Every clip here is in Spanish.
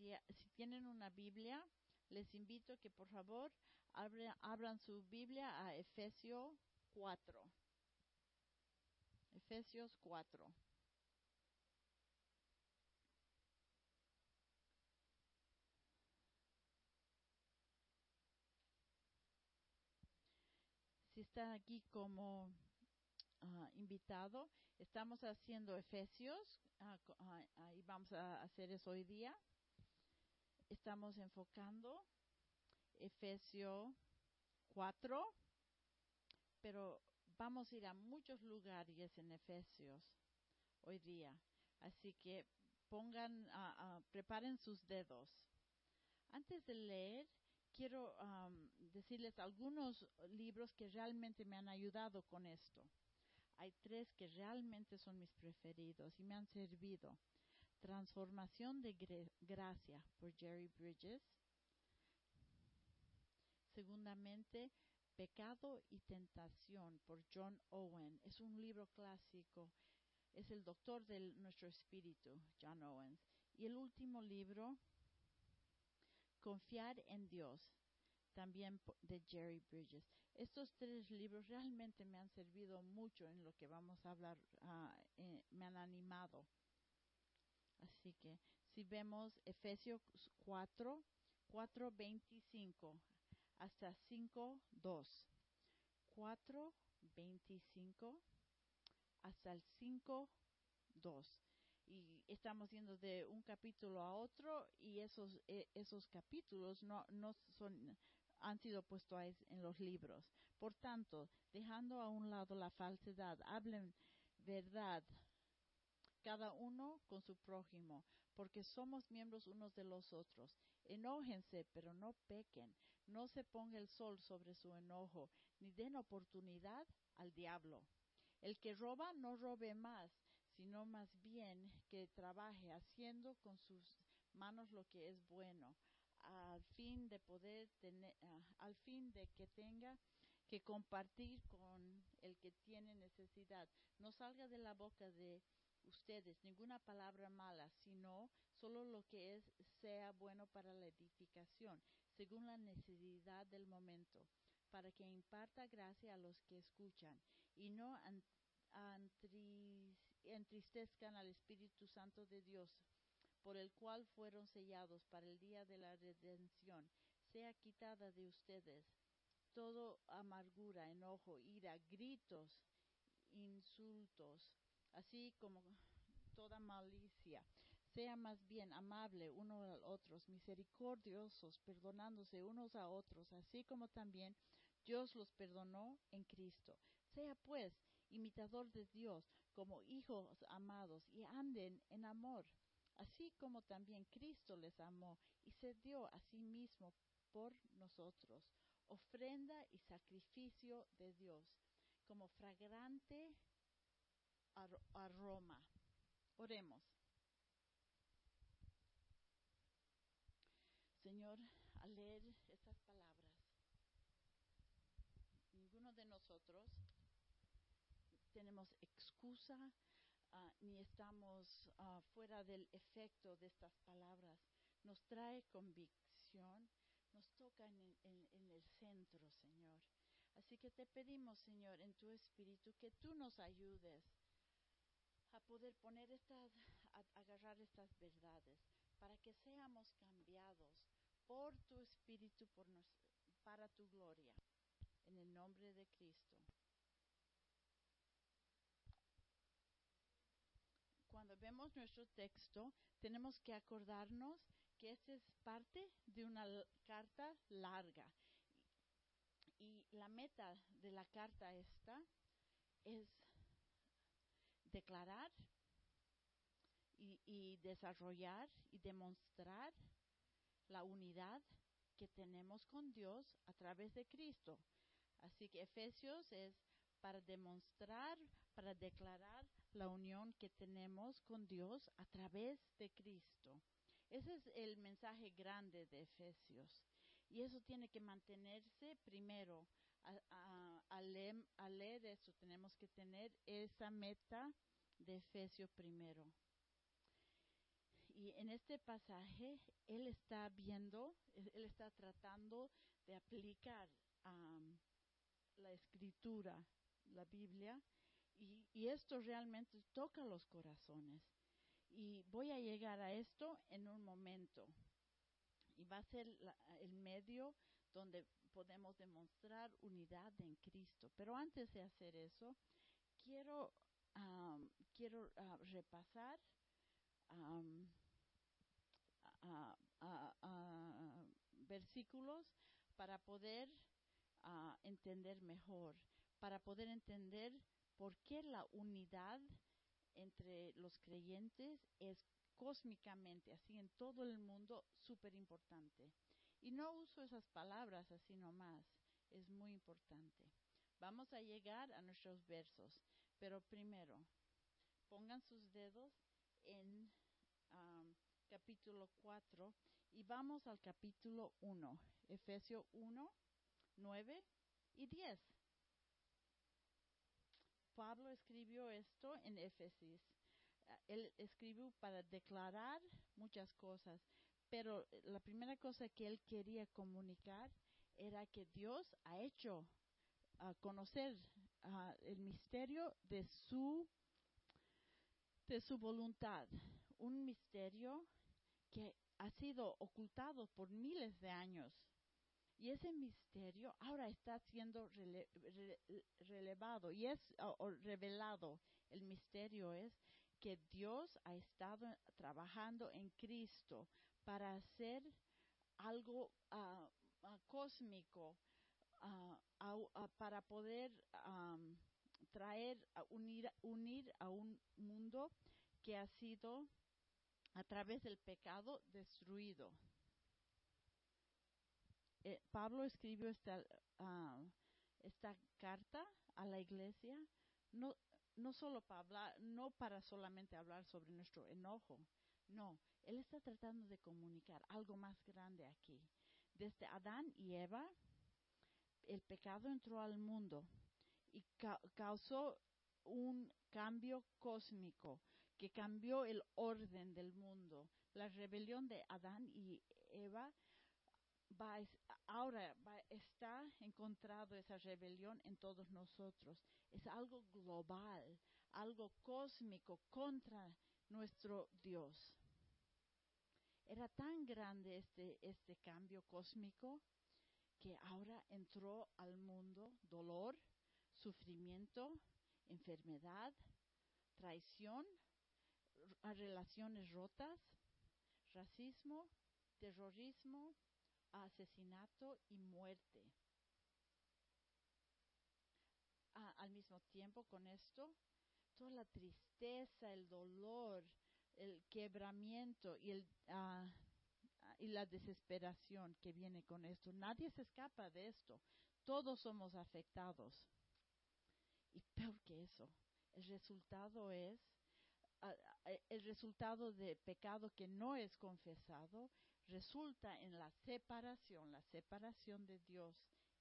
si, tienen una Biblia, les invito que por favor abre- abran su Biblia a Efesios 4. Efesios 4. Si está aquí como ah, invitado, estamos haciendo Efesios ah, co- ah, y vamos a hacer eso hoy día. Estamos enfocando Efesios 4, pero vamos a ir a muchos lugares en Efesios hoy día. Así que pongan, ah, preparen sus dedos. Antes de leer, quiero am, decirles algunos libros que realmente me han ayudado con esto. Hay tres que realmente son mis preferidos y me han servido. Transformación de Gracia por Jerry Bridges. Segundamente, Pecado y Tentación por John Owen. Es un libro clásico. Es el doctor de nuestro espíritu, John Owens. Y el último libro, Confiar en Dios, también de Jerry Bridges. Estos tres libros realmente me han servido mucho en lo que vamos a hablar, ah, eh, me han animado. Así que si vemos Efesios 4, 4, 25 hasta 5, 2. 4, 25 hasta el 5, 2. Y estamos yendo de un capítulo a otro y esos, eh, esos capítulos no, no son, han sido puestos en los libros. Por tanto, dejando a un lado la falsedad, hablen verdad cada uno con su prójimo, porque somos miembros unos de los otros. Enójense, pero no pequen. No se ponga el sol sobre su enojo, ni den oportunidad al diablo. El que roba no robe más, sino más bien que trabaje haciendo con sus manos lo que es bueno, al fin de poder tener, ah, al fin de que tenga que compartir con el que tiene necesidad. No salga de la boca de ustedes ninguna palabra mala, sino solo lo que es sea bueno para la edificación, según la necesidad del momento, para que imparta gracia a los que escuchan y no entristezcan al Espíritu Santo de Dios, por el cual fueron sellados para el día de la redención. Sea quitada de ustedes todo amargura, enojo, ira, gritos, insultos, así como toda malicia. Sea más bien amable uno a otros, misericordiosos, perdonándose unos a otros, así como también Dios los perdonó en Cristo. Sea pues imitador de Dios como hijos amados y anden en amor, así como también Cristo les amó y se dio a sí mismo por nosotros, ofrenda y sacrificio de Dios, como fragrante ar- aroma. Oremos. Señor, al leer estas palabras, ninguno de nosotros tenemos excusa ah, ni estamos ah, fuera del efecto de estas palabras. Nos trae convicción, nos toca en, en- en el centro, Señor. Así que te pedimos, Señor, en tu espíritu, que tú nos ayudes a poder poner estas, a agarrar estas verdades, para que seamos cambiados por tu espíritu, por nos- para tu gloria. En el nombre de Cristo. Cuando vemos nuestro texto, tenemos que acordarnos que esta es parte de una carta larga. Y la meta de la carta esta es declarar y, desarrollar y demostrar la unidad que tenemos con Dios a través de Cristo. Así que Efesios es para demostrar, para declarar la unión que tenemos con Dios a través de Cristo. Ese es el mensaje grande de Efesios. Y eso tiene que mantenerse primero. A- a- leer, al leer eso tenemos que tener esa meta de Efesios primero. Y en este pasaje él está viendo, él está tratando de aplicar la escritura, la Biblia, y, y esto realmente toca los corazones. Y voy a llegar a esto en un momento. Y va a ser la- el medio donde podemos demostrar unidad en Cristo. Pero antes de hacer eso, quiero, am, quiero ah, repasar versículos para poder ah, entender mejor, para poder entender por qué la unidad entre los creyentes es cósmicamente, así en todo el mundo, súper importante. Y no uso esas palabras así nomás, es muy importante. Vamos a llegar a nuestros versos, pero primero, pongan sus dedos en capítulo 4 y vamos al capítulo 1, Efesios 1, 9 y 10. Pablo escribió esto en Éfesis. Él escribió para declarar muchas cosas, pero eh, la primera cosa que él quería comunicar era que Dios ha hecho ah, conocer el misterio de su de su voluntad, un misterio que ha sido ocultado por miles de años. Y ese misterio ahora está siendo rele- re- relevado y es revelado. El misterio es que Dios ha estado trabajando en Cristo para hacer algo ah, cósmico, ah, para poder am, traer, unir, unir a un mundo que ha sido a través del pecado destruido. Eh, Pablo escribió esta, esta carta a la iglesia no, no solo para hablar, no para solamente hablar sobre nuestro enojo, no, él está tratando de comunicar algo más grande aquí. Desde Adán y Eva, el pecado entró al mundo y ca- causó un cambio cósmico que cambió el orden del mundo. La rebelión de Adán y Eva va ahora está encontrado esa rebelión en todos nosotros. Es algo global, algo cósmico contra nuestro Dios. Era tan grande este, este cambio cósmico que ahora entró al mundo dolor, sufrimiento, enfermedad, traición, relaciones rotas, racismo, terrorismo, asesinato y muerte. Al mismo tiempo con esto, toda la tristeza, el dolor, el quebramiento y, el, ah, y la desesperación que viene con esto. Nadie se escapa de esto. Todos somos afectados. Y peor que eso, el resultado es ah, ah, el resultado de pecado que no es confesado resulta en la separación, la separación de Dios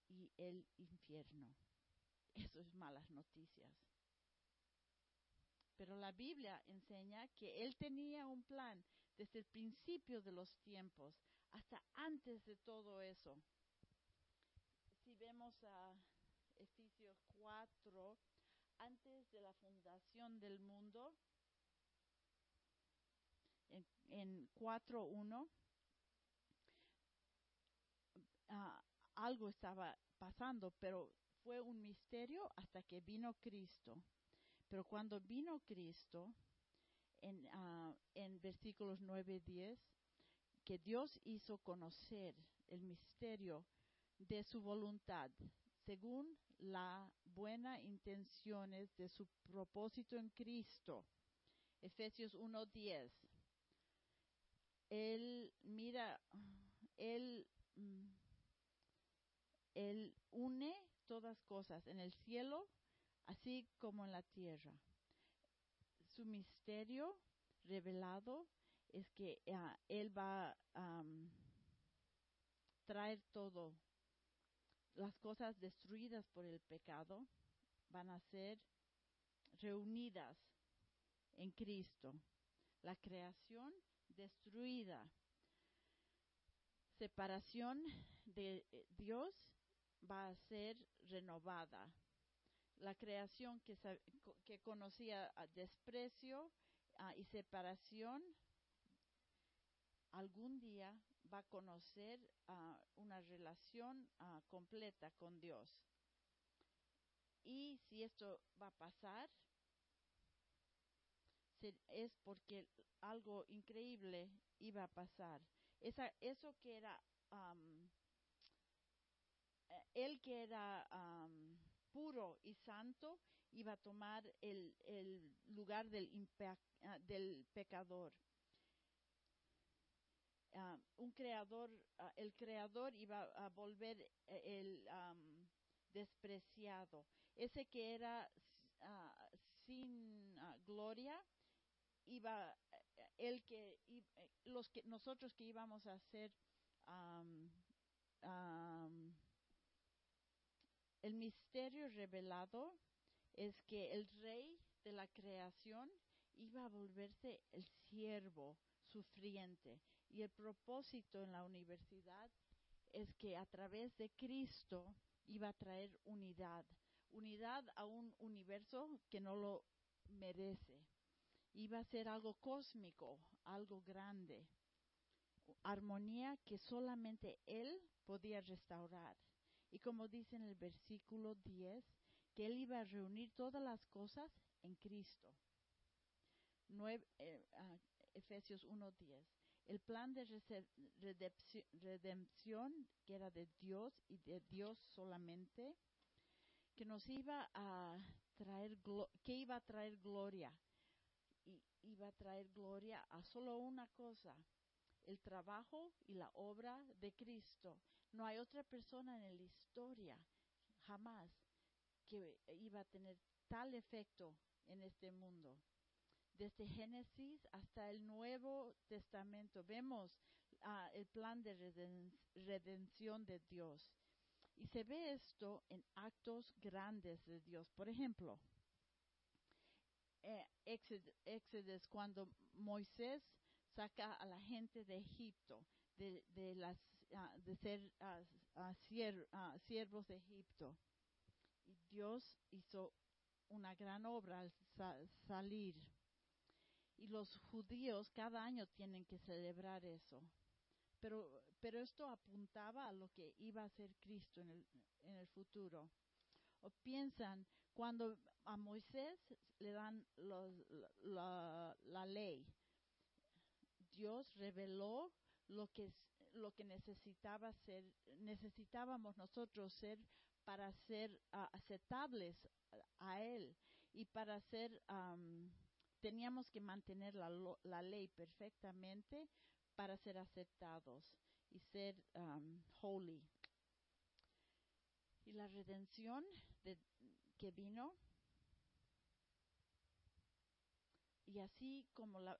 y el infierno. Eso es malas noticias. Pero la Biblia enseña que Él tenía un plan desde el principio de los tiempos hasta antes de todo eso. Si vemos a Efesios 4, antes de la fundación del mundo, en, en 4.1, ah, algo estaba pasando, pero fue un misterio hasta que vino Cristo. Pero cuando vino Cristo, en, ah, versículos 9 y 10, que Dios hizo conocer el misterio de su voluntad, según la buena intenciones de su propósito en Cristo. Efesios 1:10. Él mira, él, mm, él une todas cosas en el cielo así como en la tierra. Su misterio revelado es que ah, Él va a traer todo. Las cosas destruidas por el pecado van a ser reunidas en Cristo. La creación destruida. Separación de eh, Dios va a ser renovada. La creación que, que conocía ah, desprecio ah, y separación, algún día va a conocer ah, una relación ah, completa con Dios. Y si esto va a pasar, es porque algo increíble iba a pasar. Esa, eso que era, eh, él que era am, puro y santo, iba a tomar el, el lugar del, ah, del pecador. Ah, un creador, ah, el creador iba a volver eh, el am, despreciado. Ese que era sin gloria, iba eh, el que eh, los que nosotros que íbamos a ser am, el misterio revelado es que el rey de la creación iba a volverse el siervo sufriente. Y el propósito en la universidad es que a través de Cristo iba a traer unidad, unidad a un universo que no lo merece. Iba a ser algo cósmico, algo grande, armonía que solamente Él podía restaurar. Y como dice en el versículo 10, que Él iba a reunir todas las cosas en Cristo. Nueve- eh, ah, Efesios 1.10. El plan de redención que era de Dios y de Dios solamente, que nos iba a traer, que iba a traer gloria iba a traer gloria a solo una cosa, el trabajo y la obra de Cristo. No hay otra persona en la historia jamás que iba a tener tal efecto en este mundo. Desde Génesis hasta el Nuevo Testamento vemos ah, el plan de reden- redención de Dios. Y se ve esto en actos grandes de Dios. Por ejemplo, eh, cuando Moisés saca a la gente de Egipto, de, de las, ah, de ser ah, siervos de Egipto. Y Dios hizo una gran obra al sa- salir. Y los judíos cada año tienen que celebrar eso. Pero, pero esto apuntaba a lo que iba a ser Cristo en el, en el futuro. O piensan, cuando a Moisés le dan la, la ley, Dios reveló lo que lo que necesitaba ser necesitábamos nosotros ser para ser ah, aceptables a, él y para ser am, teníamos que mantener la, la ley perfectamente para ser aceptados y ser holy. Y la redención de- que vino y así como la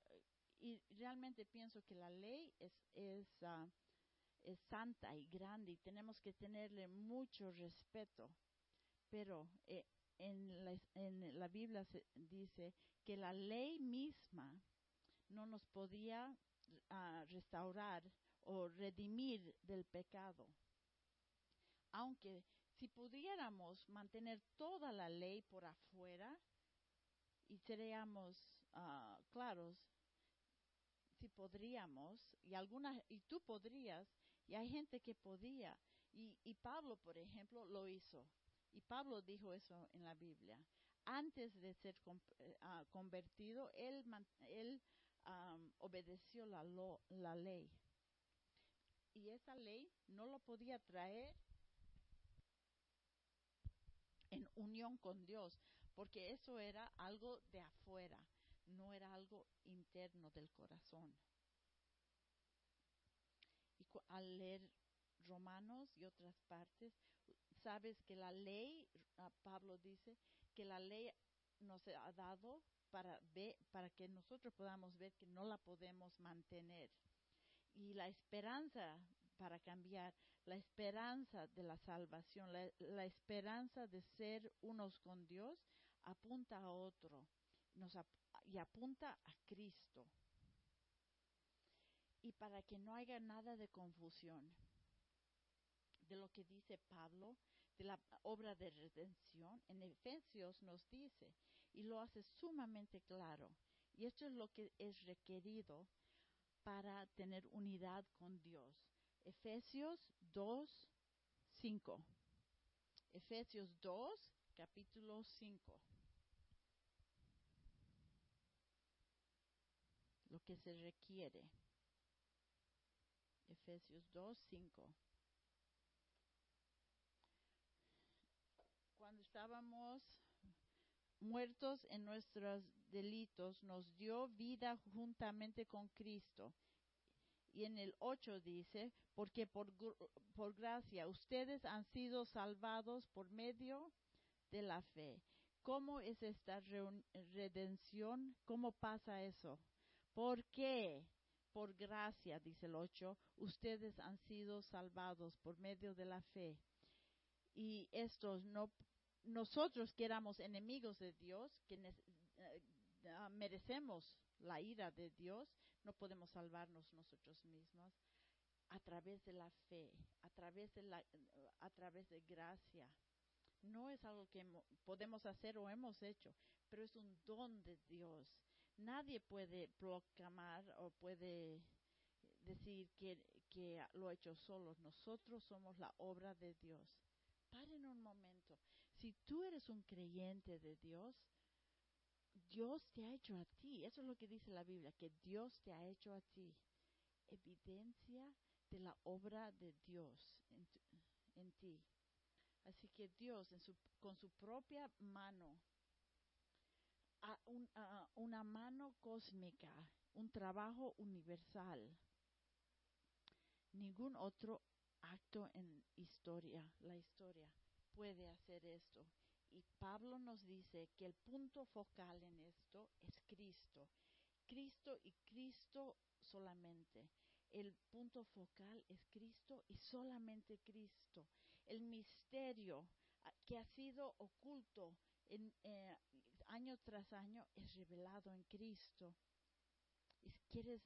y realmente pienso que la ley es es, ah, es santa y grande y tenemos que tenerle mucho respeto. Pero eh, en, la, en la Biblia se dice que la ley misma no nos podía ah, restaurar o redimir del pecado. Aunque si pudiéramos mantener toda la ley por afuera y seríamos ah, claros, si podríamos, y algunas, y tú podrías, y hay gente que podía, y, y Pablo, por ejemplo, lo hizo, y Pablo dijo eso en la Biblia. Antes de ser ah, convertido, él, él am, obedeció la, lo- la ley. Y esa ley no lo podía traer en unión con Dios, porque eso era algo de afuera, no era algo interno del corazón. Y al leer Romanos y otras partes, sabes que la ley, ah, Pablo dice, que la ley nos ha dado para, ver, para que nosotros podamos ver que no la podemos mantener. Y la esperanza para cambiar, la esperanza de la salvación, la, la esperanza de ser unos con Dios, apunta a otro nos ap- y apunta a Cristo. Y para que no haya nada de confusión de lo que dice Pablo, de la obra de redención, en Efesios nos dice, y lo hace sumamente claro, y esto es lo que es requerido para tener unidad con Dios. Efesios 2, 5. Efesios 2, capítulo 5. Lo que se requiere. Efesios 2, 5. Cuando estábamos muertos en nuestros delitos, nos dio vida juntamente con Cristo. Y en el 8 dice, porque por, por gracia ustedes han sido salvados por medio de la fe. ¿Cómo es esta redención? ¿Cómo pasa eso? ¿Por qué? Por gracia, dice el 8, ustedes han sido salvados por medio de la fe. Y estos no nosotros que éramos enemigos de Dios, que ah, merecemos la ira de Dios, no podemos salvarnos nosotros mismos a través de la fe, a través de la a través de gracia. No es algo que podemos hacer o hemos hecho, pero es un don de Dios. Nadie puede proclamar o puede decir que, lo ha hecho solo. Nosotros somos la obra de Dios. Paren un momento. Si tú eres un creyente de Dios, Dios te ha hecho a ti. Eso es lo que dice la Biblia, que Dios te ha hecho a ti. Evidencia de la obra de Dios en, ti. Así que Dios en su, con su propia mano, a una mano cósmica, un trabajo universal, ningún otro acto en historia, la historia, puede hacer esto. Y Pablo nos dice que el punto focal en esto es Cristo. Cristo y Cristo solamente. El punto focal es Cristo y solamente Cristo. El misterio que ha sido oculto en, eh, año tras año es revelado en Cristo. ¿Quieres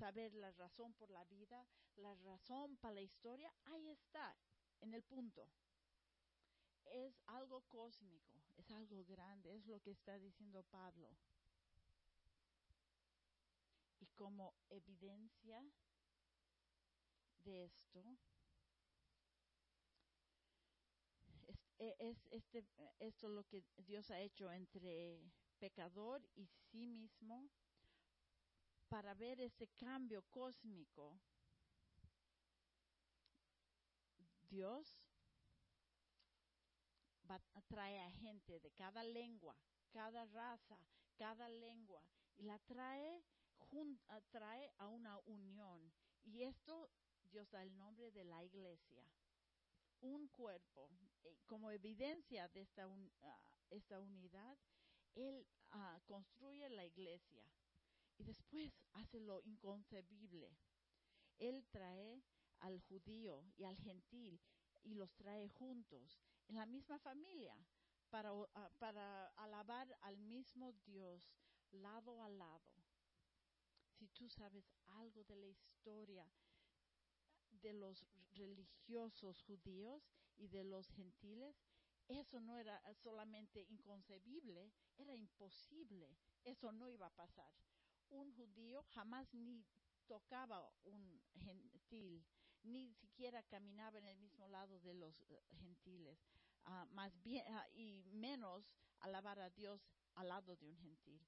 saber la razón por la vida, la razón para la historia, ahí está, en el punto. Es algo cósmico, es algo grande, es lo que está diciendo Pablo. Y como evidencia de esto, es, es este, esto lo que Dios ha hecho entre pecador y sí mismo para ver ese cambio cósmico, Dios va, trae a gente de cada lengua, cada raza, cada lengua, y la trae, trae a una unión. Y esto Dios da el nombre de la iglesia. Un cuerpo, eh, como evidencia de esta, ah, esta unidad, Él ah, construye la iglesia y después hace lo inconcebible. Él trae al judío y al gentil y los trae juntos en la misma familia para, ah, para alabar al mismo Dios lado a lado. Si tú sabes algo de la historia de los religiosos judíos y de los gentiles, eso no era solamente inconcebible, era imposible. Eso no iba a pasar un judío jamás ni tocaba un gentil, ni siquiera caminaba en el mismo lado de los eh, gentiles, ah, más bien ah, y menos alabar a Dios al lado de un gentil.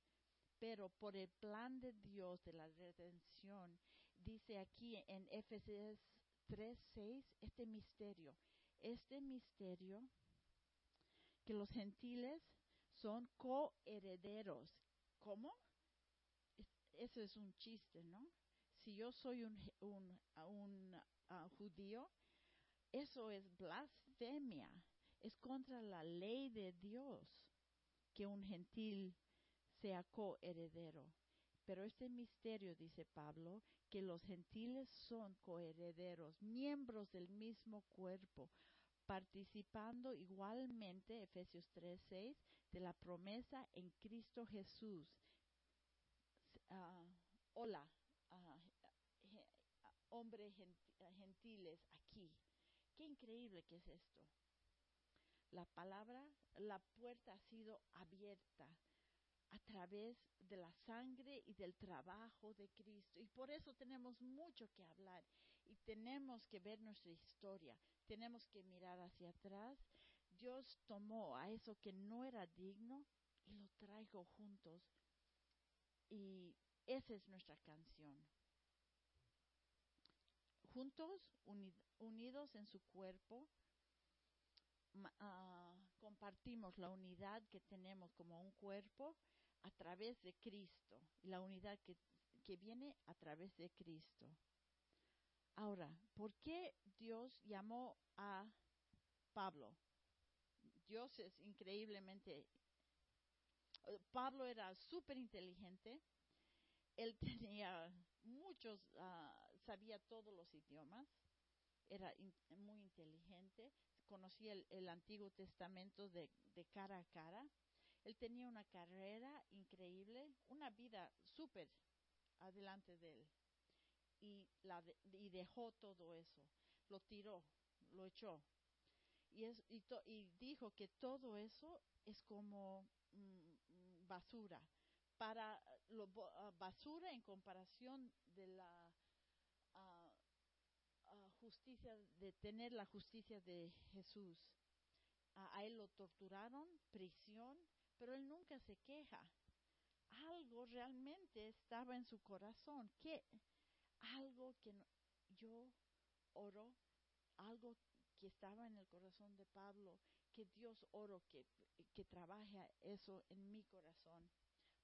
Pero por el plan de Dios de la redención, dice aquí en Efesios 3:6 este misterio, este misterio que los gentiles son coherederos. ¿Cómo? eso es un chiste, ¿no? Si yo soy un, un, un judío, eso es blasfemia, es contra la ley de Dios que un gentil sea coheredero. Pero este misterio, dice Pablo, que los gentiles son coherederos, miembros del mismo cuerpo, participando igualmente, Efesios 3:6, de la promesa en Cristo Jesús, uh, hola, uh, hombres gentiles aquí. Qué increíble que es esto. La palabra, la puerta ha sido abierta a través de la sangre y del trabajo de Cristo. Y por eso tenemos mucho que hablar y tenemos que ver nuestra historia, tenemos que mirar hacia atrás. Dios tomó a eso que no era digno y lo traigo juntos. Y esa es nuestra canción. Juntos, unidos en su cuerpo, ah, compartimos la unidad que tenemos como un cuerpo a través de Cristo, la unidad que viene a través de Cristo. Ahora, ¿por qué Dios llamó a Pablo? Dios es increíblemente... Pablo era súper inteligente, él tenía muchos, ah, sabía todos los idiomas, era muy inteligente, conocía el, Antiguo Testamento de, de, cara a cara, él tenía una carrera increíble, una vida súper adelante de él. Y, la y dejó todo eso, lo tiró, lo echó. Y, es, y, y dijo que todo eso es como mm, basura, para lo, ah, basura en comparación de la uh, justicia, de tener la justicia de Jesús. a él lo torturaron, prisión, pero él nunca se queja. Algo realmente estaba en su corazón, que algo que yo oro, algo que estaba en el corazón de Pablo, que Dios oro que, que trabaje eso en mi corazón.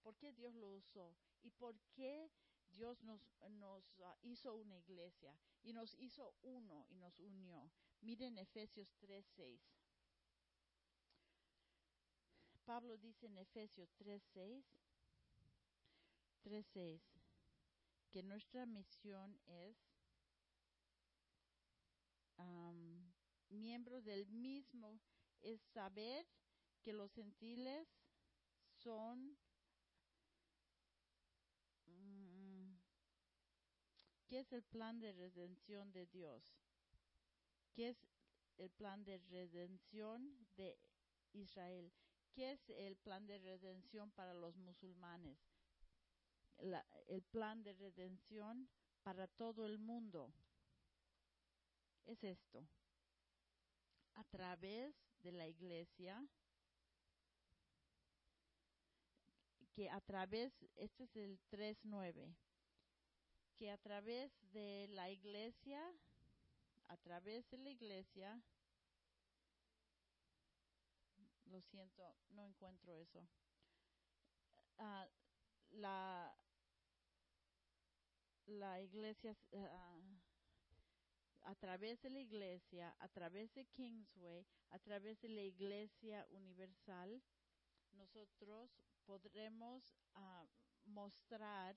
¿Por qué Dios lo usó? ¿Y por qué Dios nos, nos ah, hizo una iglesia y nos hizo uno y nos unió? Miren Efesios 3:6. Pablo dice en Efesios 3:6, 3:6, que nuestra misión es miembro del mismo, es saber que los gentiles son mm, ¿Qué es el plan de redención de Dios? ¿Qué es el plan de redención de Israel? ¿Qué es el plan de redención para los musulmanes? El plan de redención para todo el mundo es esto. A través de la iglesia, que a través, este es el 3.9, que a través de la iglesia, a través de la iglesia, lo siento, no encuentro eso. Uh, la, la iglesia, uh, a través de la iglesia, a través de Kingsway, a través de la iglesia universal, nosotros podremos uh, mostrar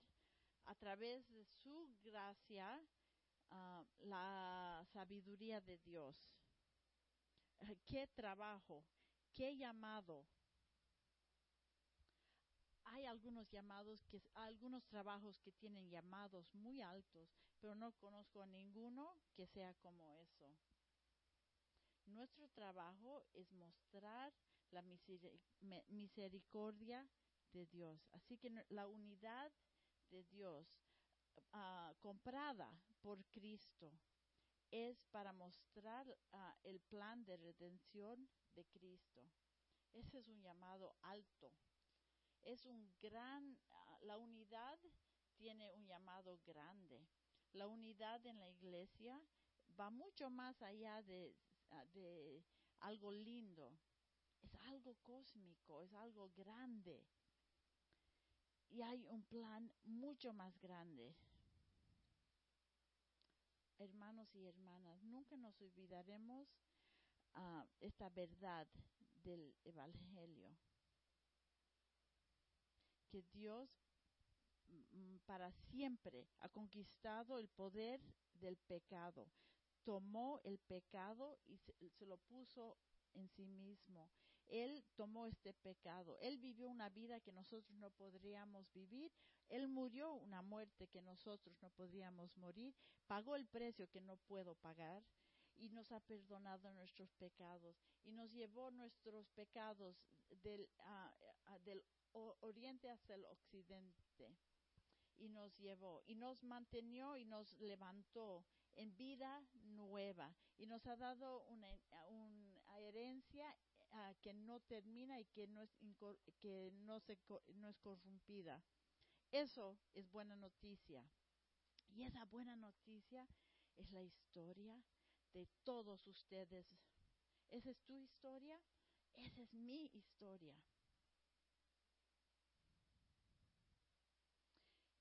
a través de su gracia la sabiduría de Dios. ¿Qué trabajo? ¿Qué llamado? Hay algunos llamados, que, algunos trabajos que tienen llamados muy altos, pero no conozco a ninguno que sea como eso. Nuestro trabajo es mostrar la misericordia de Dios. Así que la unidad de Dios uh, comprada por Cristo es para mostrar uh, el plan de redención de Cristo. Ese es un llamado alto. Es un gran, ah, la unidad tiene un llamado grande. La unidad en la iglesia va mucho más allá de, ah, de algo lindo. Es algo cósmico, es algo grande. Y hay un plan mucho más grande. Hermanos y hermanas, nunca nos olvidaremos esta verdad del Evangelio. Que Dios mm, para siempre ha conquistado el poder del pecado. Tomó el pecado y se, lo puso en sí mismo. Él tomó este pecado. Él vivió una vida que nosotros no podríamos vivir. Él murió una muerte que nosotros no podríamos morir. Pagó el precio que no puedo pagar y nos ha perdonado nuestros pecados y nos llevó nuestros pecados del, ah, del oriente hacia el occidente y nos llevó y nos mantenió y nos levantó en vida nueva y nos ha dado una, una herencia ah, que no termina y que no es que no se no es corrompida. Eso es buena noticia. Y esa buena noticia es la historia de todos ustedes. ¿Esa es tu historia? Esa es mi historia.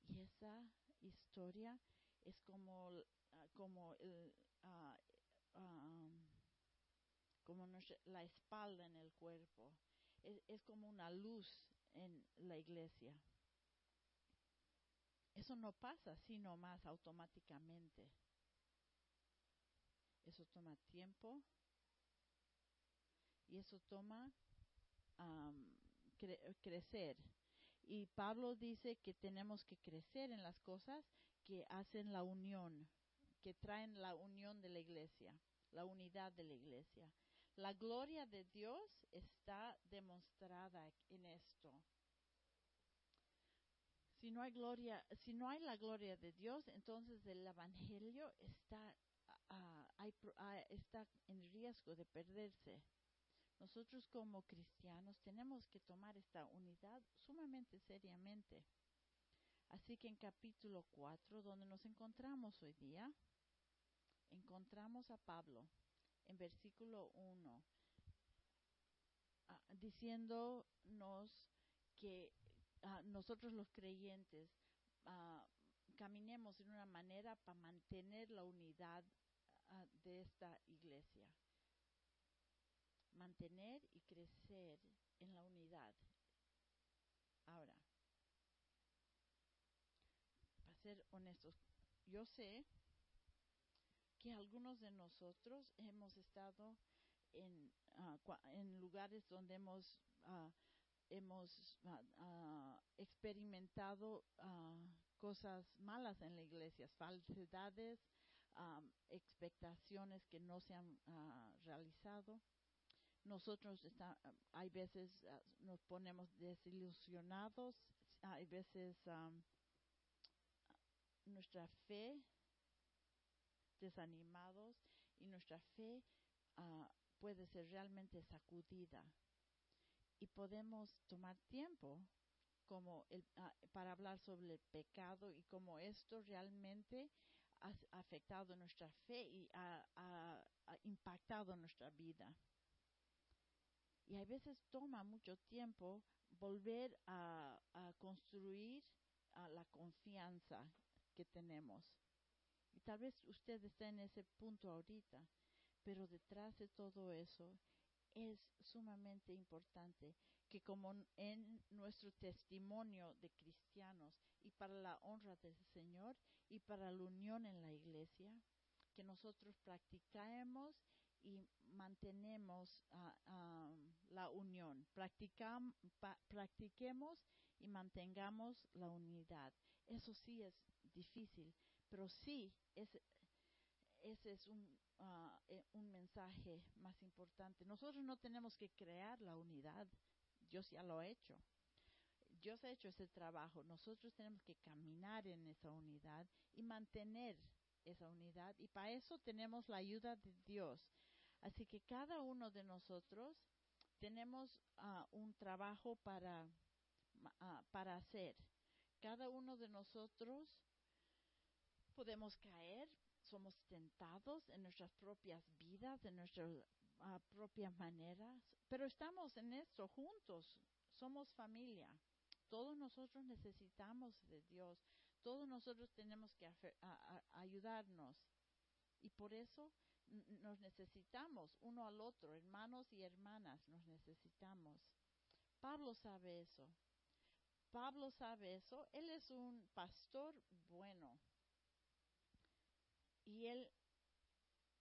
Y esa historia es como, ah, como, el, ah, como la espalda en el cuerpo. Es, es como una luz en la iglesia. Eso no pasa así nomás automáticamente. Eso toma tiempo y eso toma crecer. Y Pablo dice que tenemos que crecer en las cosas que hacen la unión, que traen la unión de la iglesia, la unidad de la iglesia. La gloria de Dios está demostrada en esto. Si no hay gloria, si no hay la gloria de Dios, entonces el evangelio está está en riesgo de perderse. Nosotros como cristianos tenemos que tomar esta unidad sumamente seriamente. Así que en capítulo 4, donde nos encontramos hoy día, encontramos a Pablo en versículo 1, ah, diciéndonos que ah, nosotros los creyentes ah, caminemos en una manera para mantener la unidad de esta iglesia. Mantener y crecer en la unidad. Ahora, para ser honestos, yo sé que algunos de nosotros hemos estado en, ah, en lugares donde hemos, uh, hemos uh, experimentado cosas malas en la iglesia, falsedades, expectaciones que no se han ah, realizado. Nosotros está, hay veces ah, nos ponemos desilusionados, hay veces nuestra fe desanimados y nuestra fe ah, puede ser realmente sacudida y podemos tomar tiempo como el, para hablar sobre el pecado y cómo esto realmente ha afectado nuestra fe y ha, impactado nuestra vida. Y a veces toma mucho tiempo volver a, construir la confianza que tenemos. Y tal vez usted esté en ese punto ahorita, pero detrás de todo eso es sumamente importante que como en nuestro testimonio de cristianos y para la honra del Señor y para la unión en la iglesia, que nosotros practicamos y mantenemos uh, la unión. practiquemos y mantengamos la unidad. Eso sí es difícil, pero sí es, ese es un, uh, un mensaje más importante. Nosotros no tenemos que crear la unidad, Dios ya lo ha hecho. Dios ha hecho ese trabajo. Nosotros tenemos que caminar en esa unidad y mantener esa unidad. Y para eso tenemos la ayuda de Dios. Así que cada uno de nosotros tenemos uh, un trabajo para, uh, para hacer. Cada uno de nosotros podemos caer, somos tentados en nuestras propias vidas, en nuestras uh, propias maneras, pero estamos en esto juntos, somos familia. Todos nosotros necesitamos de Dios, todos nosotros tenemos que ayudarnos y por eso nos necesitamos uno al otro, hermanos y hermanas, nos necesitamos. Pablo sabe eso. Pablo sabe eso. Él es un pastor bueno. Y él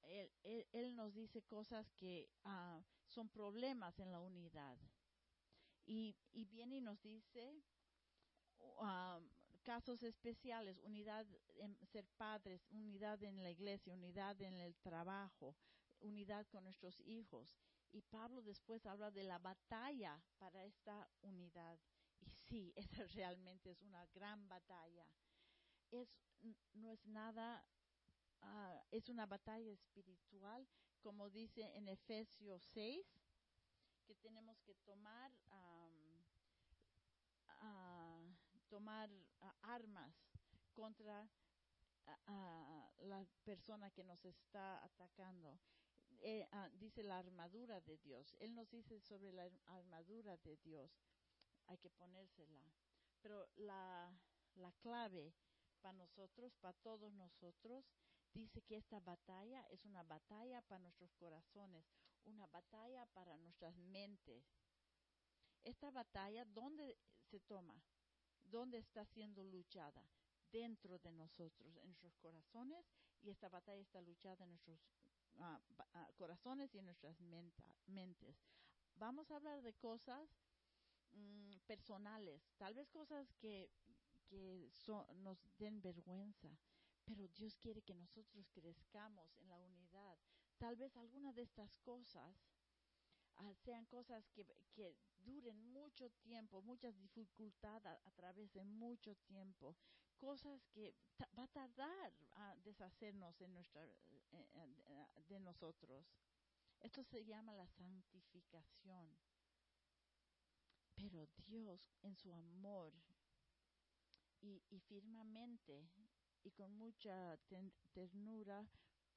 él, él, él nos dice cosas que ah, son problemas en la unidad. Y, y viene y nos dice um, casos especiales, unidad en ser padres, unidad en la iglesia, unidad en el trabajo, unidad con nuestros hijos. Y Pablo después habla de la batalla para esta unidad. Y sí, esa realmente es una gran batalla. Es, no es nada, ah, es una batalla espiritual, como dice en Efesios 6, que tenemos que tomar, tomar armas contra la persona que nos está atacando. Eh, ah, dice la armadura de Dios. Él nos dice sobre la armadura de Dios. Hay que ponérsela. Pero la, la clave para nosotros, para todos nosotros, dice que esta batalla es una batalla para nuestros corazones, una batalla para nuestras mentes. Esta batalla, ¿dónde se toma? ¿Dónde está siendo luchada? Dentro de nosotros, en nuestros corazones, y esta batalla está luchada en nuestros uh, uh, corazones y en nuestras mentes. Vamos a hablar de cosas mm, personales, tal vez cosas que, que so, nos den vergüenza, pero Dios quiere que nosotros crezcamos en la unidad. Tal vez alguna de estas cosas uh, sean cosas que, que, duren mucho tiempo, muchas dificultades a, través de mucho tiempo, cosas que va a tardar a deshacernos en nuestra, eh, eh, de nosotros. Esto se llama la santificación. Pero Dios en su amor y, y firmemente y con mucha ten, ternura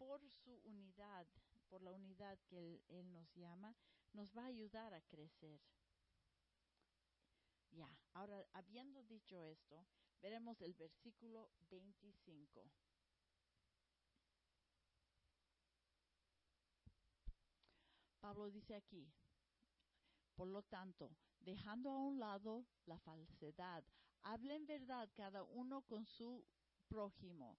por su unidad, por la unidad que él, nos llama, nos va a ayudar a crecer. Ya, ahora habiendo dicho esto, veremos el versículo 25. Pablo dice aquí, por lo tanto, dejando a un lado la falsedad, hablen verdad cada uno con su prójimo,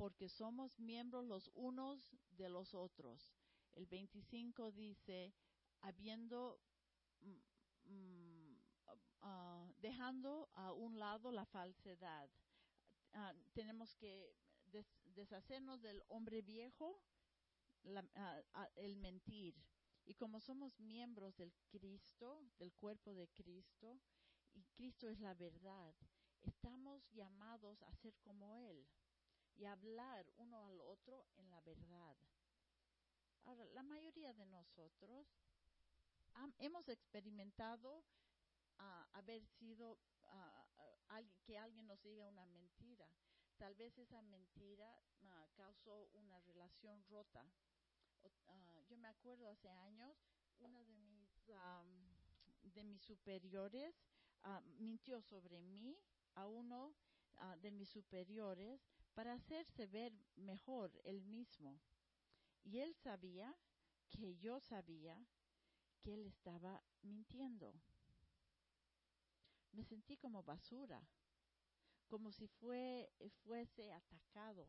porque somos miembros los unos de los otros. El 25 dice, habiendo, mm, uh, dejando a un lado la falsedad. Uh, tenemos que des deshacernos del hombre viejo, la, uh, el mentir. Y como somos miembros del Cristo, del cuerpo de Cristo, y Cristo es la verdad, estamos llamados a ser como Él y hablar uno al otro en la verdad. Ahora, la mayoría de nosotros hemos experimentado uh, haber sido uh, que alguien nos diga una mentira. Tal vez esa mentira causó una relación rota. yo me acuerdo hace años, una de mis um, de mis superiores mintió sobre mí a uno de mis superiores para hacerse ver mejor él mismo. Y él sabía que yo sabía que él estaba mintiendo me sentí como basura, como si fue, fuese atacado,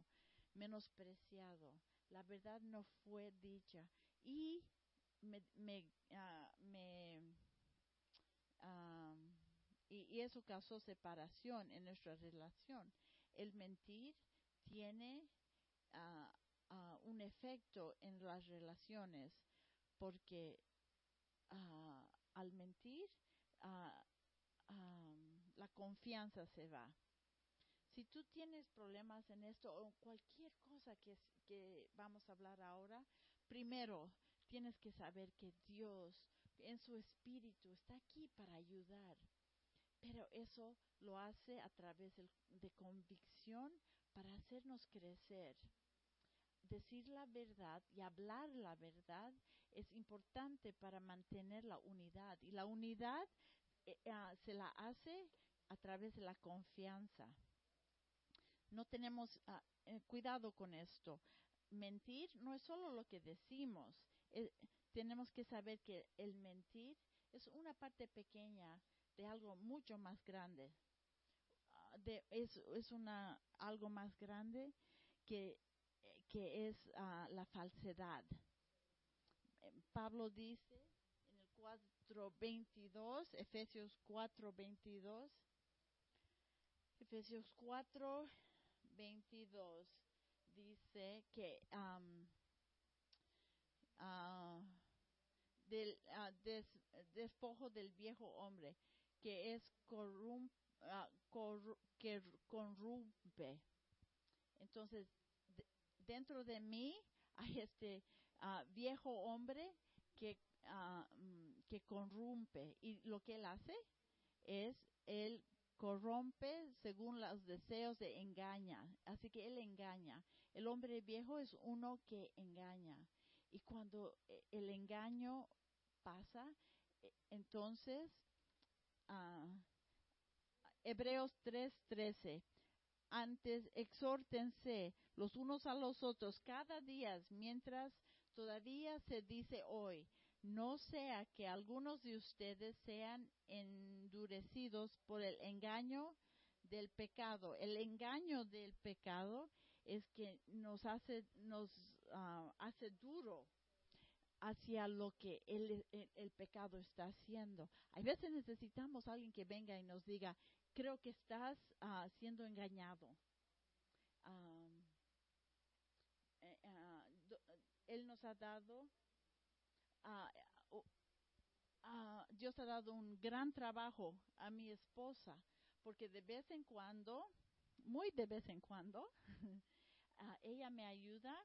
menospreciado. La verdad no fue dicha. Y me, me, uh, me y, y, eso causó separación en nuestra relación. El mentir tiene uh, un efecto en las relaciones porque al mentir la confianza se va. Si tú tienes problemas en esto o cualquier cosa que, que vamos a hablar ahora, primero tienes que saber que Dios en su espíritu está aquí para ayudar. Pero eso lo hace a través de convicción para hacernos crecer. Decir la verdad y hablar la verdad es importante para mantener la unidad. Y la unidad eh, uh, se la hace a través de la confianza. No tenemos uh, eh, cuidado con esto. Mentir no es solo lo que decimos. Eh, tenemos que saber que el mentir es una parte pequeña de algo mucho más grande. De, es, es una, algo más grande que que es ah, la falsedad. Eh, Pablo dice en el 4.22, Efesios 4.22, Efesios 4.22 dice que ah, del ah, des- despojo del viejo hombre que es corrum- ah, corru- que corrompe. Entonces, de- dentro de mí hay este ah, viejo hombre que, mm, que corrompe. Y lo que él hace es, él corrompe según los deseos de engaña. Así que él engaña. El hombre viejo es uno que engaña. Y cuando eh, el engaño pasa, eh, entonces, ah, Hebreos 3:13, antes exhórtense los unos a los otros cada día mientras todavía se dice hoy, no sea que algunos de ustedes sean endurecidos por el engaño del pecado. El engaño del pecado es que nos hace, nos ah, hace duro hacia lo que el, pecado está haciendo. Hay veces necesitamos a alguien que venga y nos diga, creo que estás ah, siendo engañado. Ah, do- él nos ha dado, ah, Dios ha dado un gran trabajo a mi esposa, porque de vez en cuando, muy de vez en cuando, ella me ayuda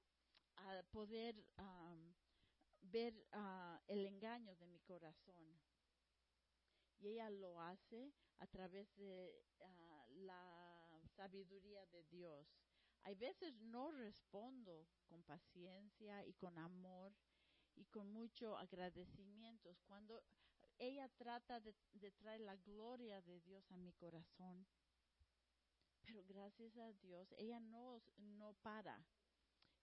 a poder am, ver el engaño de mi corazón. Y ella lo hace a través de ah, la sabiduría de Dios. Hay veces no respondo con paciencia y con amor y con mucho agradecimiento. Cuando ella trata de, de traer la gloria de Dios a mi corazón. Pero gracias a Dios, ella no, no para.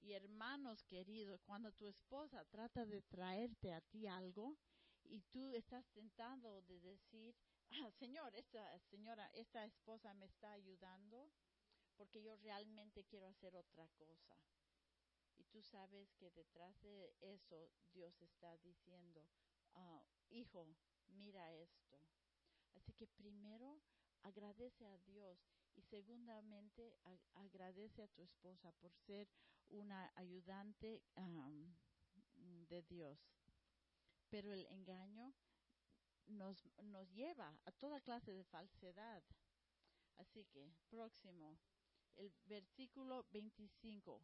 Y hermanos queridos, cuando tu esposa trata de traerte a ti algo y tú estás tentando de decir, "Ah, Señor, esta señora, esta esposa me está ayudando porque yo realmente quiero hacer otra cosa. Y tú sabes que detrás de eso Dios está diciendo, "Ah, hijo, mira esto. Así que primero agradece a Dios y segundamente agradece a tu esposa por ser una ayudante am, de Dios. Pero el engaño nos, nos lleva a toda clase de falsedad. Así que, próximo, el versículo 25.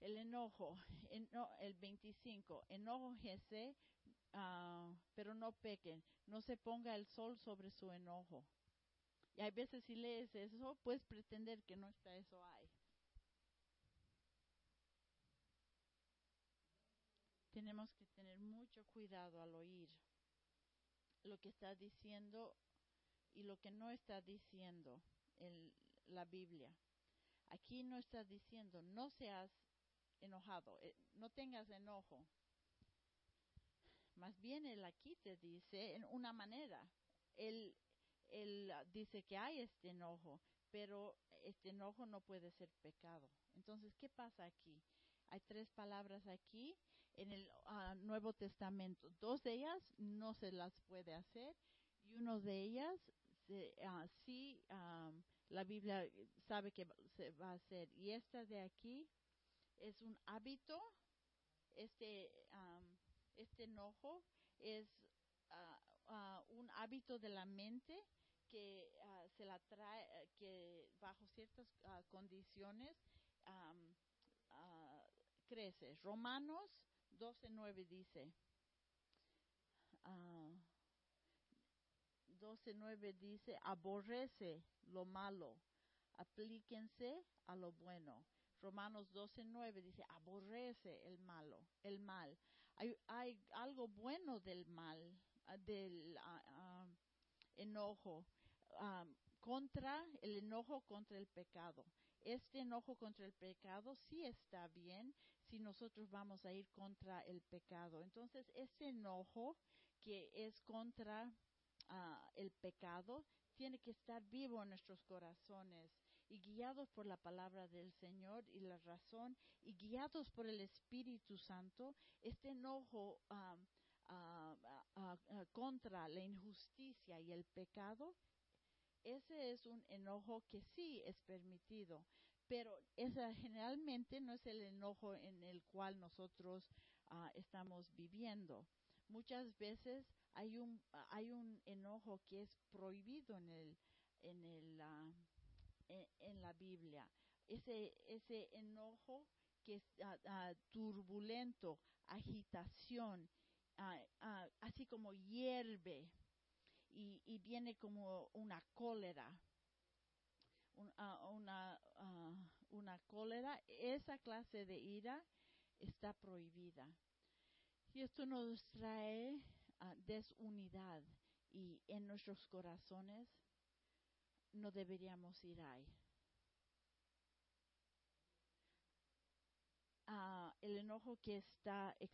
El enojo, eno- el 25, enójese, ah, pero no pequen, no se ponga el sol sobre su enojo. Y hay veces si lees eso, puedes pretender que no está eso ahí. Tenemos que tener mucho cuidado al oír lo que está diciendo y lo que no está diciendo en la Biblia. Aquí no está diciendo, no seas enojado, eh, no tengas enojo. Más bien él aquí te dice en una manera, él, él dice que hay este enojo, pero este enojo no puede ser pecado. Entonces, ¿qué pasa aquí? Hay tres palabras aquí en el ah, Nuevo Testamento. Dos de ellas no se las puede hacer y uno de ellas se, ah, sí ah, la Biblia sabe que se va a hacer. Y esta de aquí es un hábito, este, am, este enojo es ah, un hábito de la mente que se la trae, que bajo ciertas condiciones am, ah, crece. Romanos 12.9 dice, ah, 12.9 dice, aborrece lo malo, aplíquense a lo bueno. Romanos 12.9 dice, aborrece el malo, el mal. Hay, hay algo bueno del mal, ah, del ah, enojo, ah, contra el enojo contra el pecado. Este enojo contra el pecado sí está bien si nosotros vamos a ir contra el pecado. Entonces, este enojo que es contra ah, el pecado tiene que estar vivo en nuestros corazones y guiados por la palabra del Señor y la razón y guiados por el Espíritu Santo, este enojo ah, ah, contra la injusticia y el pecado, ese es un enojo que sí es permitido, pero esa generalmente no es el enojo en el cual nosotros estamos viviendo. Muchas veces hay un hay un enojo que es prohibido en el en el en, la Biblia. Ese, ese enojo que es uh, turbulento, agitación, así como hierve y, y, viene como una cólera. Una, una cólera, esa clase de ira está prohibida. Y esto nos trae desunidad y en nuestros corazones no deberíamos ir ahí. Ah, el enojo que está eh,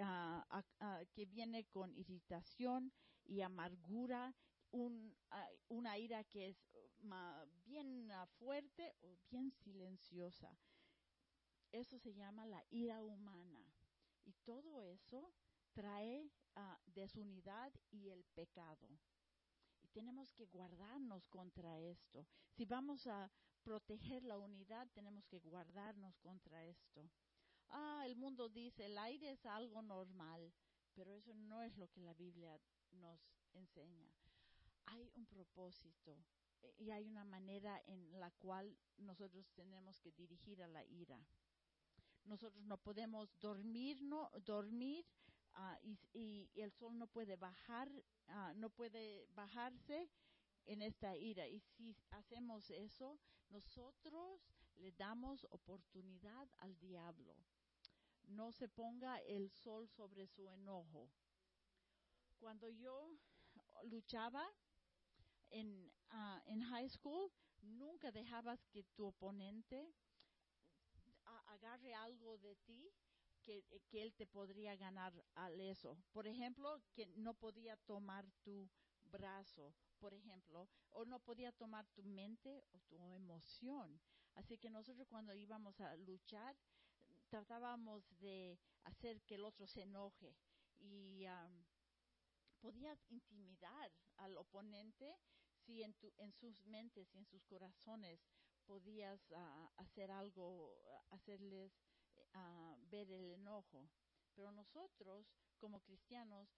ah, ah, que viene con irritación y amargura, un, una ira que es bien fuerte o bien silenciosa. Eso se llama la ira humana. Y todo eso trae desunidad y el pecado tenemos que guardarnos contra esto. Si vamos a proteger la unidad, tenemos que guardarnos contra esto. Ah, el mundo dice, el aire es algo normal, pero eso no es lo que la Biblia nos enseña. Hay un propósito y hay una manera en la cual nosotros tenemos que dirigir a la ira. Nosotros no podemos dormir, no, dormir ah, y, y, el sol no puede bajar Ah, no puede bajarse en esta ira. Y si hacemos eso, nosotros le damos oportunidad al diablo. No se ponga el sol sobre su enojo. Cuando yo luchaba en, uh, en high school, nunca dejabas que tu oponente agarre algo de ti que, que, él te podría ganar al eso. Por ejemplo, que no podía tomar tu brazo, por ejemplo, o no podía tomar tu mente o tu emoción. Así que nosotros cuando íbamos a luchar, tratábamos de hacer que el otro se enoje y um, podías intimidar al oponente si en, tu, en sus mentes y en sus corazones podías uh, hacer algo, hacerles a ver el enojo. Pero nosotros, como cristianos,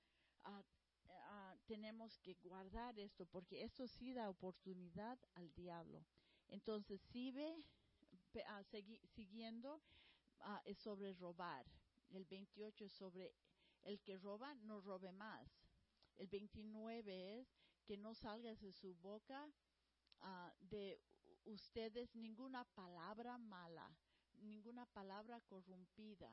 tenemos que guardar esto, porque esto sí da oportunidad al diablo. Entonces, sigue siguiendo, es sobre robar. El 28 es sobre el que roba, no robe más. El 29 es que no salga de su boca de ustedes ninguna palabra mala ninguna palabra corrompida.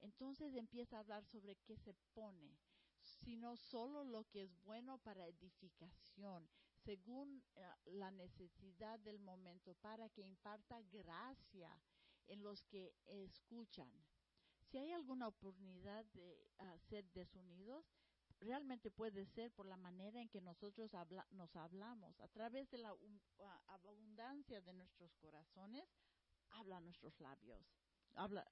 Entonces empieza a hablar sobre qué se pone, sino solo lo que es bueno para edificación, según eh, la necesidad del momento, para que imparta gracia en los que escuchan. Si hay alguna oportunidad de ser desunidos, realmente puede ser por la manera en que nosotros nos hablamos, a través de la abundancia de nuestros corazones, habla nuestros labios. Habla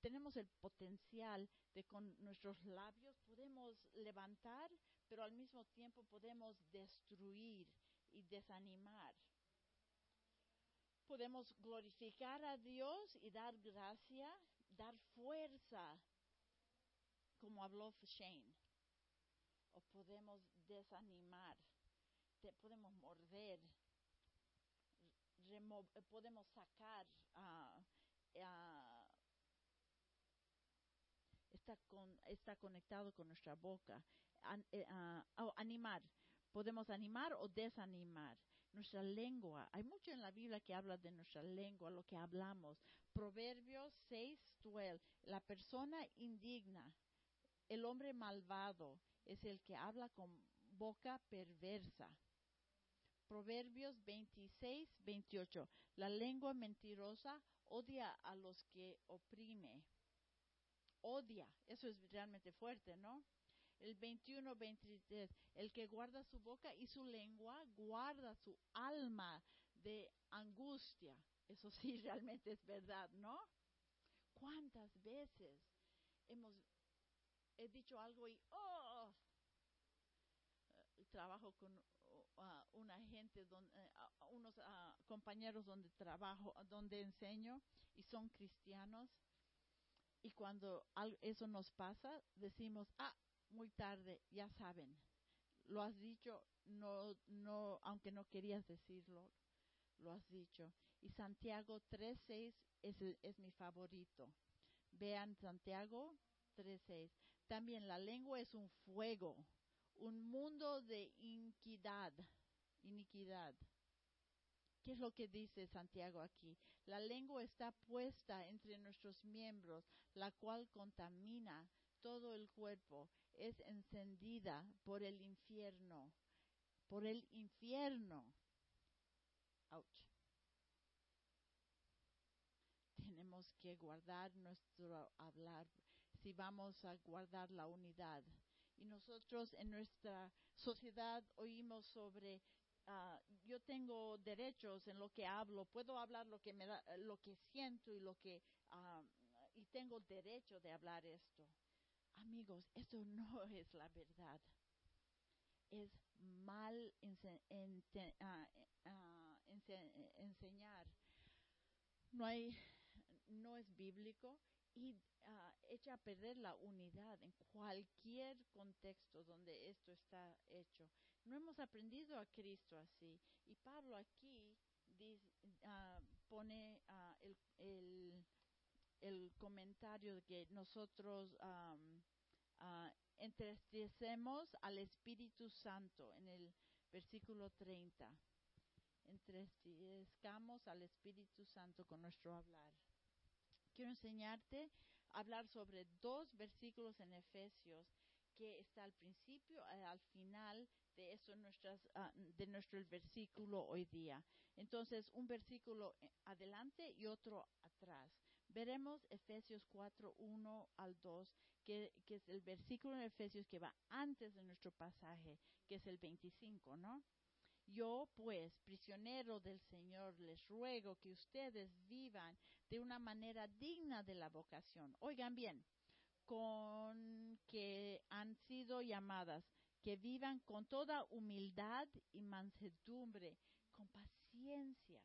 tenemos el potencial de con nuestros labios podemos levantar, pero al mismo tiempo podemos destruir y desanimar. Podemos glorificar a Dios y dar gracia, dar fuerza, como habló Shane. O podemos desanimar, podemos morder, podemos sacar uh, está con está conectado con nuestra boca eh, animar podemos animar o desanimar nuestra lengua hay mucho en la Biblia que habla de nuestra lengua lo que hablamos Proverbios 6 12 la persona indigna el hombre malvado es el que habla con boca perversa Proverbios 26, 28. La lengua mentirosa odia a los que oprime. Odia. Eso es realmente fuerte, ¿no? El 21, 23. El que guarda su boca y su lengua guarda su alma de angustia. Eso sí, realmente es verdad, ¿no? ¿Cuántas veces hemos he dicho algo y oh eh, trabajo con uh, una gente uh, unos uh, compañeros donde trabajo donde enseño y son cristianos. Y cuando eso nos pasa decimos ah muy tarde ya saben lo has dicho no no aunque no querías decirlo lo has dicho y Santiago 3:6 es es mi favorito. Vean Santiago 3:6 también la lengua es un fuego, un mundo de iniquidad, iniquidad. ¿Qué es lo que dice Santiago aquí? La lengua está puesta entre nuestros miembros, la cual contamina todo el cuerpo, es encendida por el infierno, por el infierno. Ouch. Tenemos que guardar nuestro hablar si vamos a guardar la unidad. Y nosotros en nuestra sociedad oímos sobre uh, yo tengo derechos en lo que hablo, puedo hablar lo que me da, lo que siento y lo que uh, y tengo derecho de hablar esto. Amigos, eso no es la verdad. Es mal ense enseñar. No hay no es bíblico y uh, echa a perder la unidad en cualquier contexto donde esto está hecho. No hemos aprendido a Cristo así. Y Pablo aquí dice, uh, pone uh, el, el, el, comentario de que nosotros um, entristecemos al Espíritu Santo en el versículo 30. Entristezcamos al Espíritu Santo con nuestro hablar quiero enseñarte a hablar sobre dos versículos en Efesios que está al principio y al final de eso nuestras uh, de nuestro versículo hoy día. Entonces, un versículo eh, adelante y otro atrás. Veremos Efesios 4, 1 al 2, que, que es el versículo en Efesios que va antes de nuestro pasaje, que es el 25, ¿no? Yo, pues, prisionero del Señor, les ruego que ustedes vivan de una manera digna de la vocación. Oigan bien, con que han sido llamadas, que vivan con toda humildad y mansedumbre, con paciencia,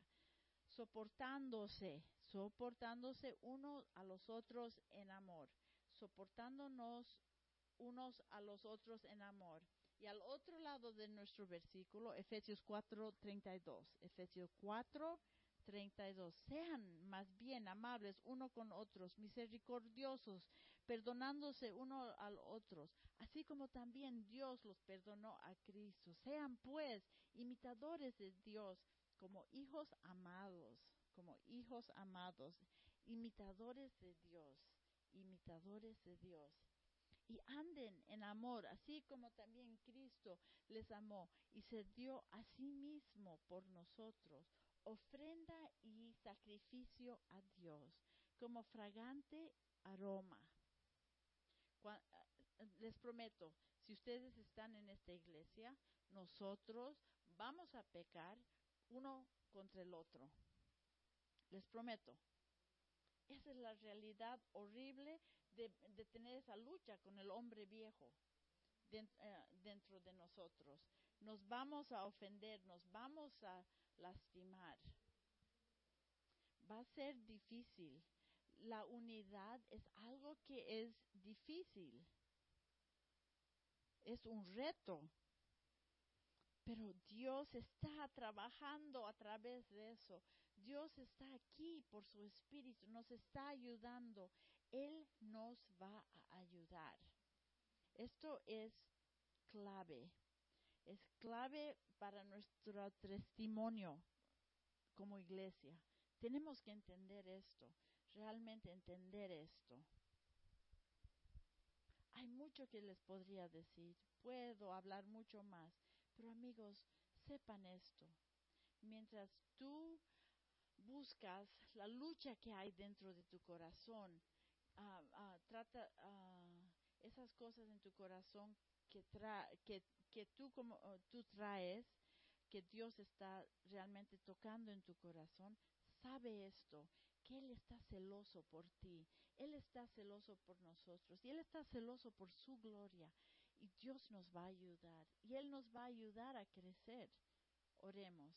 soportándose, soportándose unos a los otros en amor, soportándonos unos a los otros en amor y al otro lado de nuestro versículo, Efesios 4:32. Efesios 4:32. Sean más bien amables uno con otros, misericordiosos, perdonándose uno al otro, así como también Dios los perdonó a Cristo. Sean pues imitadores de Dios como hijos amados, como hijos amados, imitadores de Dios, imitadores de Dios y anden en amor, así como también Cristo les amó y se dio a sí mismo por nosotros, ofrenda y sacrificio a Dios, como fragante aroma. Eh, les prometo, si ustedes están en esta iglesia, nosotros vamos a pecar uno contra el otro. Les prometo. Esa es la realidad horrible de, de tener esa lucha con el hombre viejo eh, dentro de nosotros. Nos vamos a ofender, nos vamos a lastimar. Va a ser difícil. La unidad es algo que es difícil. Es un reto. Pero Dios está trabajando a través de eso. Dios está aquí por su espíritu, nos está ayudando. Él nos va a ayudar. Esto es clave. Es clave para nuestro testimonio como iglesia. Tenemos que entender esto, realmente entender esto. Hay mucho que les podría decir, puedo hablar mucho más, pero amigos, sepan esto. Mientras tú buscas la lucha que hay dentro de tu corazón, uh, uh, trata uh, esas cosas en tu corazón que, tú, como, tú traes, que Dios está realmente tocando en tu corazón, sabe esto, que Él está celoso por ti, Él está celoso por nosotros y Él está celoso por su gloria y Dios nos va a ayudar y Él nos va a ayudar a crecer. Oremos.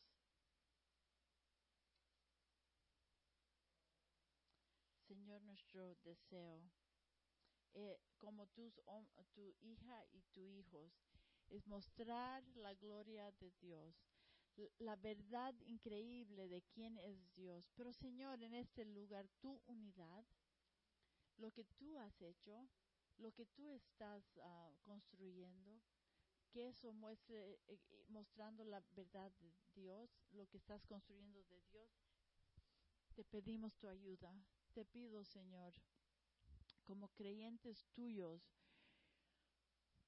Señor, nuestro deseo, eh, como tus, tu hija y tu hijos, es mostrar la gloria de Dios, la verdad increíble de quién es Dios. Pero Señor, en este lugar, tu unidad, lo que tú has hecho, lo que tú estás ah, construyendo, que eso muestre, eh, eh, mostrando la verdad de Dios, lo que estás construyendo de Dios, te pedimos tu ayuda. Te pido, Señor, como creyentes tuyos,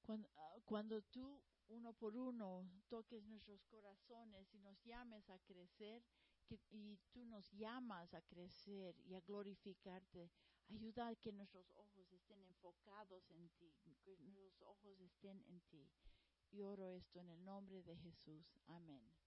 ah, cuando, tú uno por uno toques nuestros corazones y nos llames a crecer y tú nos llamas a crecer y a glorificarte, ayuda a que nuestros ojos estén enfocados en ti, que nuestros ojos estén en ti. Y oro esto en el nombre de Jesús. Amén.